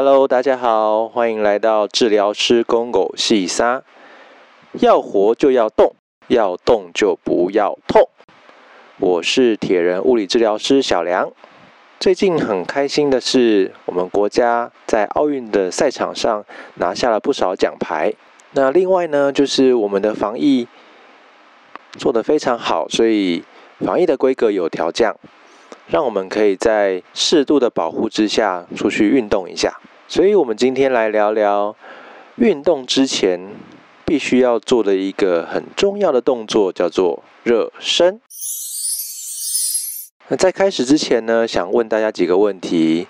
Hello，大家好，欢迎来到治疗师公狗细沙。要活就要动，要动就不要痛。我是铁人物理治疗师小梁。最近很开心的是，我们国家在奥运的赛场上拿下了不少奖牌。那另外呢，就是我们的防疫做得非常好，所以防疫的规格有调降。让我们可以在适度的保护之下出去运动一下。所以，我们今天来聊聊运动之前必须要做的一个很重要的动作，叫做热身。那在开始之前呢，想问大家几个问题：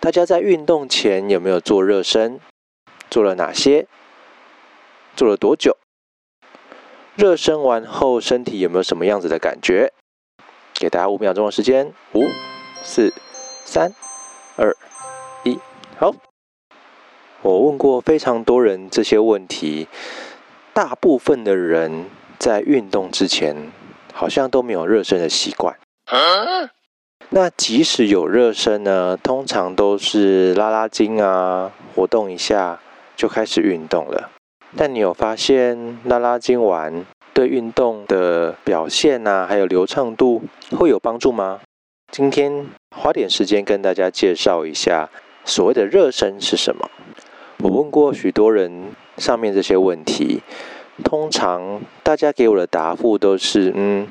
大家在运动前有没有做热身？做了哪些？做了多久？热身完后，身体有没有什么样子的感觉？给大家五秒钟的时间，五、四、三、二、一，好。我问过非常多人这些问题，大部分的人在运动之前好像都没有热身的习惯。那即使有热身呢，通常都是拉拉筋啊，活动一下就开始运动了。但你有发现拉拉筋完？对运动的表现呐，还有流畅度会有帮助吗？今天花点时间跟大家介绍一下所谓的热身是什么。我问过许多人上面这些问题，通常大家给我的答复都是嗯，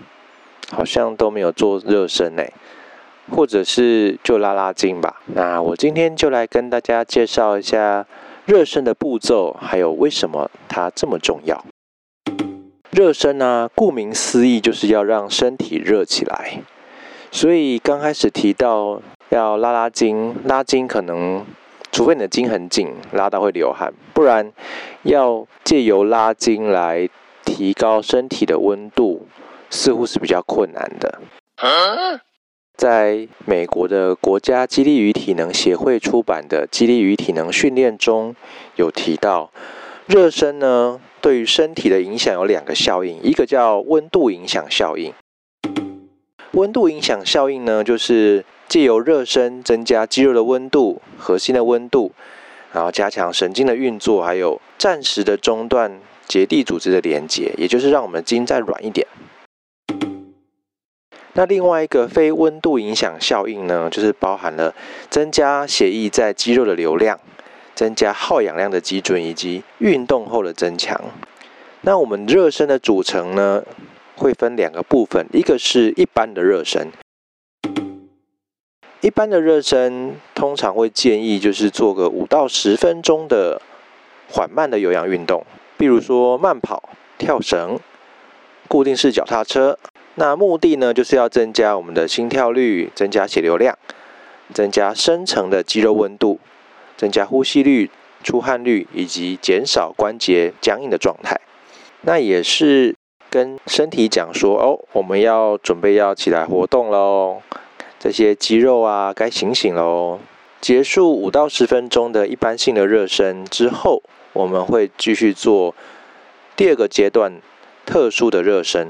好像都没有做热身呢，或者是就拉拉筋吧。那我今天就来跟大家介绍一下热身的步骤，还有为什么它这么重要。热身呢，顾名思义就是要让身体热起来。所以刚开始提到要拉拉筋，拉筋可能除非你的筋很紧，拉到会流汗，不然要借由拉筋来提高身体的温度，似乎是比较困难的。在美国的国家激励与体能协会出版的《激励与体能训练》中有提到，热身呢。对于身体的影响有两个效应，一个叫温度影响效应。温度影响效应呢，就是借由热身增加肌肉的温度、核心的温度，然后加强神经的运作，还有暂时的中断结缔组织的连接，也就是让我们筋再软一点。那另外一个非温度影响效应呢，就是包含了增加血液在肌肉的流量。增加耗氧量的基准以及运动后的增强。那我们热身的组成呢，会分两个部分，一个是一般的热身。一般的热身通常会建议就是做个五到十分钟的缓慢的有氧运动，比如说慢跑、跳绳、固定式脚踏车。那目的呢，就是要增加我们的心跳率，增加血流量，增加深层的肌肉温度。增加呼吸率、出汗率以及减少关节僵硬的状态，那也是跟身体讲说哦，我们要准备要起来活动喽，这些肌肉啊该醒醒喽。结束五到十分钟的一般性的热身之后，我们会继续做第二个阶段特殊的热身。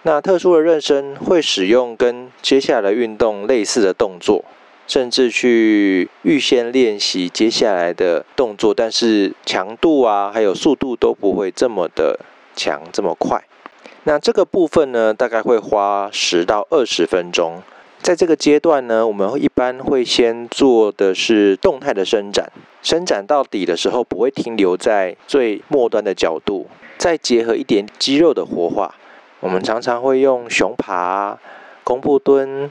那特殊的热身会使用跟接下来运动类似的动作。甚至去预先练习接下来的动作，但是强度啊，还有速度都不会这么的强，这么快。那这个部分呢，大概会花十到二十分钟。在这个阶段呢，我们一般会先做的是动态的伸展，伸展到底的时候不会停留在最末端的角度，再结合一点肌肉的活化。我们常常会用熊爬、弓步蹲。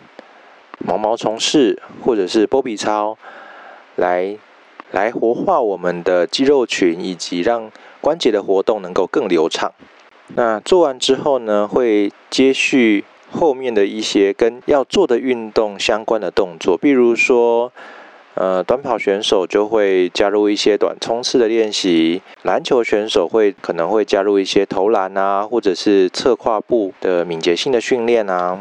毛毛虫式或者是波比操，来来活化我们的肌肉群，以及让关节的活动能够更流畅。那做完之后呢，会接续后面的一些跟要做的运动相关的动作，比如说，呃，短跑选手就会加入一些短冲刺的练习，篮球选手会可能会加入一些投篮啊，或者是侧跨步的敏捷性的训练啊。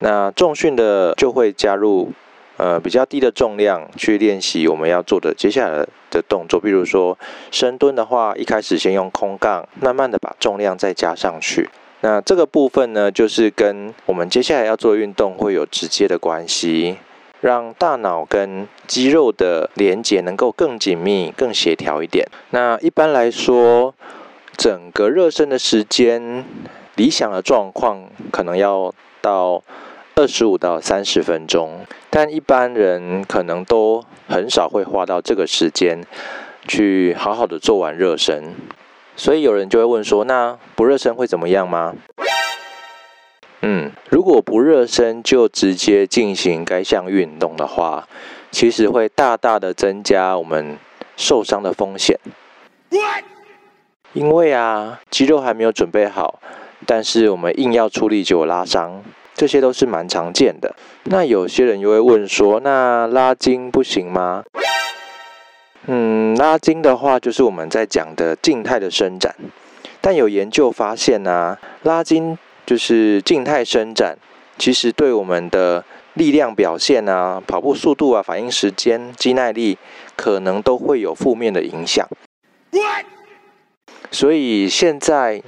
那重训的就会加入，呃，比较低的重量去练习我们要做的接下来的动作，比如说深蹲的话，一开始先用空杠，慢慢的把重量再加上去。那这个部分呢，就是跟我们接下来要做运动会有直接的关系。让大脑跟肌肉的连接能够更紧密、更协调一点。那一般来说，整个热身的时间，理想的状况可能要到二十五到三十分钟，但一般人可能都很少会花到这个时间去好好的做完热身。所以有人就会问说：那不热身会怎么样吗？嗯，如果不热身就直接进行该项运动的话，其实会大大的增加我们受伤的风险。因为啊，肌肉还没有准备好，但是我们硬要出力就有拉伤，这些都是蛮常见的。那有些人又会问说：那拉筋不行吗？嗯，拉筋的话就是我们在讲的静态的伸展，但有研究发现呢，拉筋。就是静态伸展，其实对我们的力量表现啊、跑步速度啊、反应时间、肌耐力，可能都会有负面的影响。所以现在，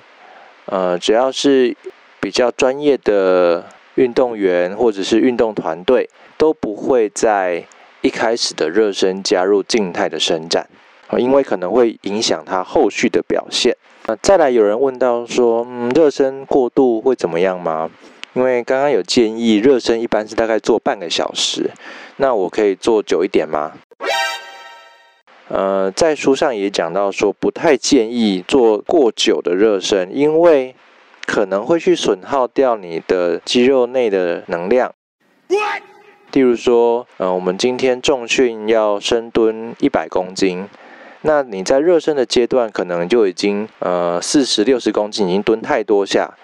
呃，只要是比较专业的运动员或者是运动团队，都不会在一开始的热身加入静态的伸展，因为可能会影响他后续的表现。那再来有人问到说，嗯，热身过度会怎么样吗？因为刚刚有建议热身一般是大概做半个小时，那我可以做久一点吗？呃，在书上也讲到说，不太建议做过久的热身，因为可能会去损耗掉你的肌肉内的能量。例如说，呃，我们今天重训要深蹲一百公斤。那你在热身的阶段，可能就已经呃四十六十公斤已经蹲太多下，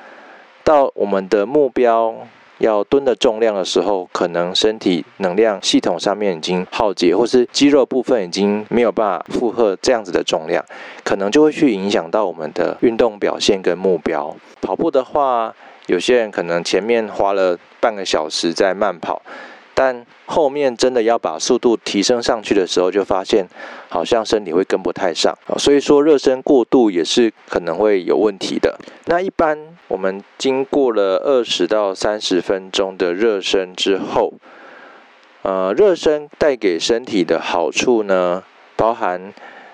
到我们的目标要蹲的重量的时候，可能身体能量系统上面已经耗竭，或是肌肉部分已经没有办法负荷这样子的重量，可能就会去影响到我们的运动表现跟目标。跑步的话，有些人可能前面花了半个小时在慢跑。但后面真的要把速度提升上去的时候，就发现好像身体会跟不太上，所以说热身过度也是可能会有问题的。那一般我们经过了二十到三十分钟的热身之后，呃，热身带给身体的好处呢，包含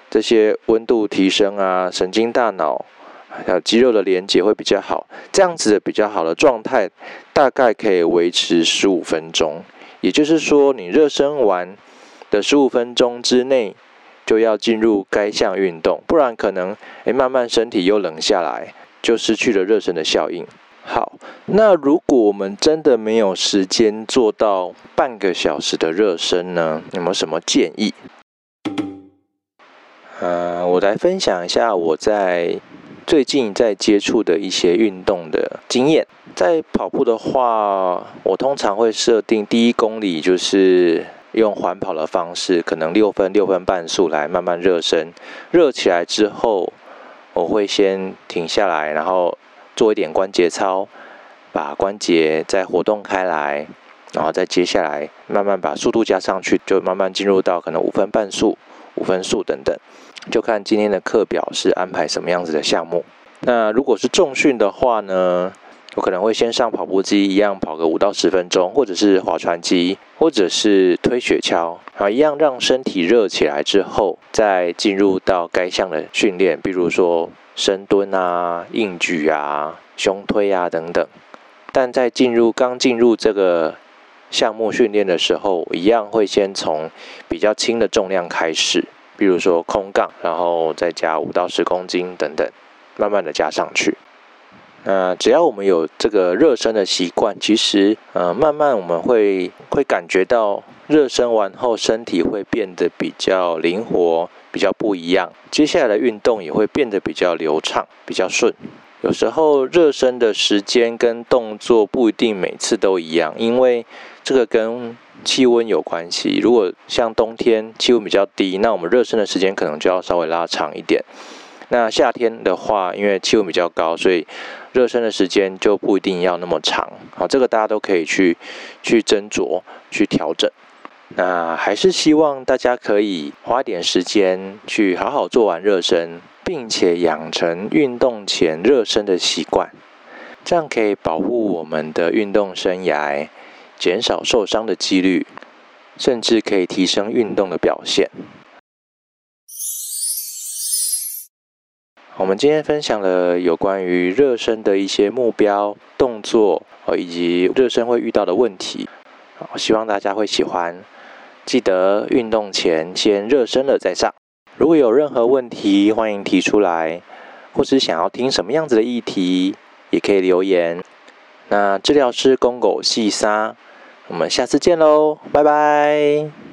这些温度提升啊，神经大脑还有肌肉的连接会比较好，这样子的比较好的状态，大概可以维持十五分钟。也就是说，你热身完的十五分钟之内，就要进入该项运动，不然可能诶慢慢身体又冷下来，就失去了热身的效应。好，那如果我们真的没有时间做到半个小时的热身呢？有没有什么建议？呃，我来分享一下我在最近在接触的一些运动的经验。在跑步的话，我通常会设定第一公里就是用缓跑的方式，可能六分六分半速来慢慢热身。热起来之后，我会先停下来，然后做一点关节操，把关节再活动开来，然后再接下来慢慢把速度加上去，就慢慢进入到可能五分半速、五分速等等，就看今天的课表是安排什么样子的项目。那如果是重训的话呢？我可能会先上跑步机，一样跑个五到十分钟，或者是划船机，或者是推雪橇，啊，一样让身体热起来之后，再进入到该项的训练，比如说深蹲啊、硬举啊、胸推啊等等。但在进入刚进入这个项目训练的时候，一样会先从比较轻的重量开始，比如说空杠，然后再加五到十公斤等等，慢慢的加上去。那只要我们有这个热身的习惯，其实呃慢慢我们会会感觉到热身完后身体会变得比较灵活，比较不一样。接下来的运动也会变得比较流畅，比较顺。有时候热身的时间跟动作不一定每次都一样，因为这个跟气温有关系。如果像冬天气温比较低，那我们热身的时间可能就要稍微拉长一点。那夏天的话，因为气温比较高，所以热身的时间就不一定要那么长。好，这个大家都可以去去斟酌、去调整。那还是希望大家可以花点时间去好好做完热身，并且养成运动前热身的习惯，这样可以保护我们的运动生涯，减少受伤的几率，甚至可以提升运动的表现。我们今天分享了有关于热身的一些目标、动作，哦，以及热身会遇到的问题。希望大家会喜欢。记得运动前先热身了再上。如果有任何问题，欢迎提出来，或是想要听什么样子的议题，也可以留言。那治疗师公狗细沙，我们下次见喽，拜拜。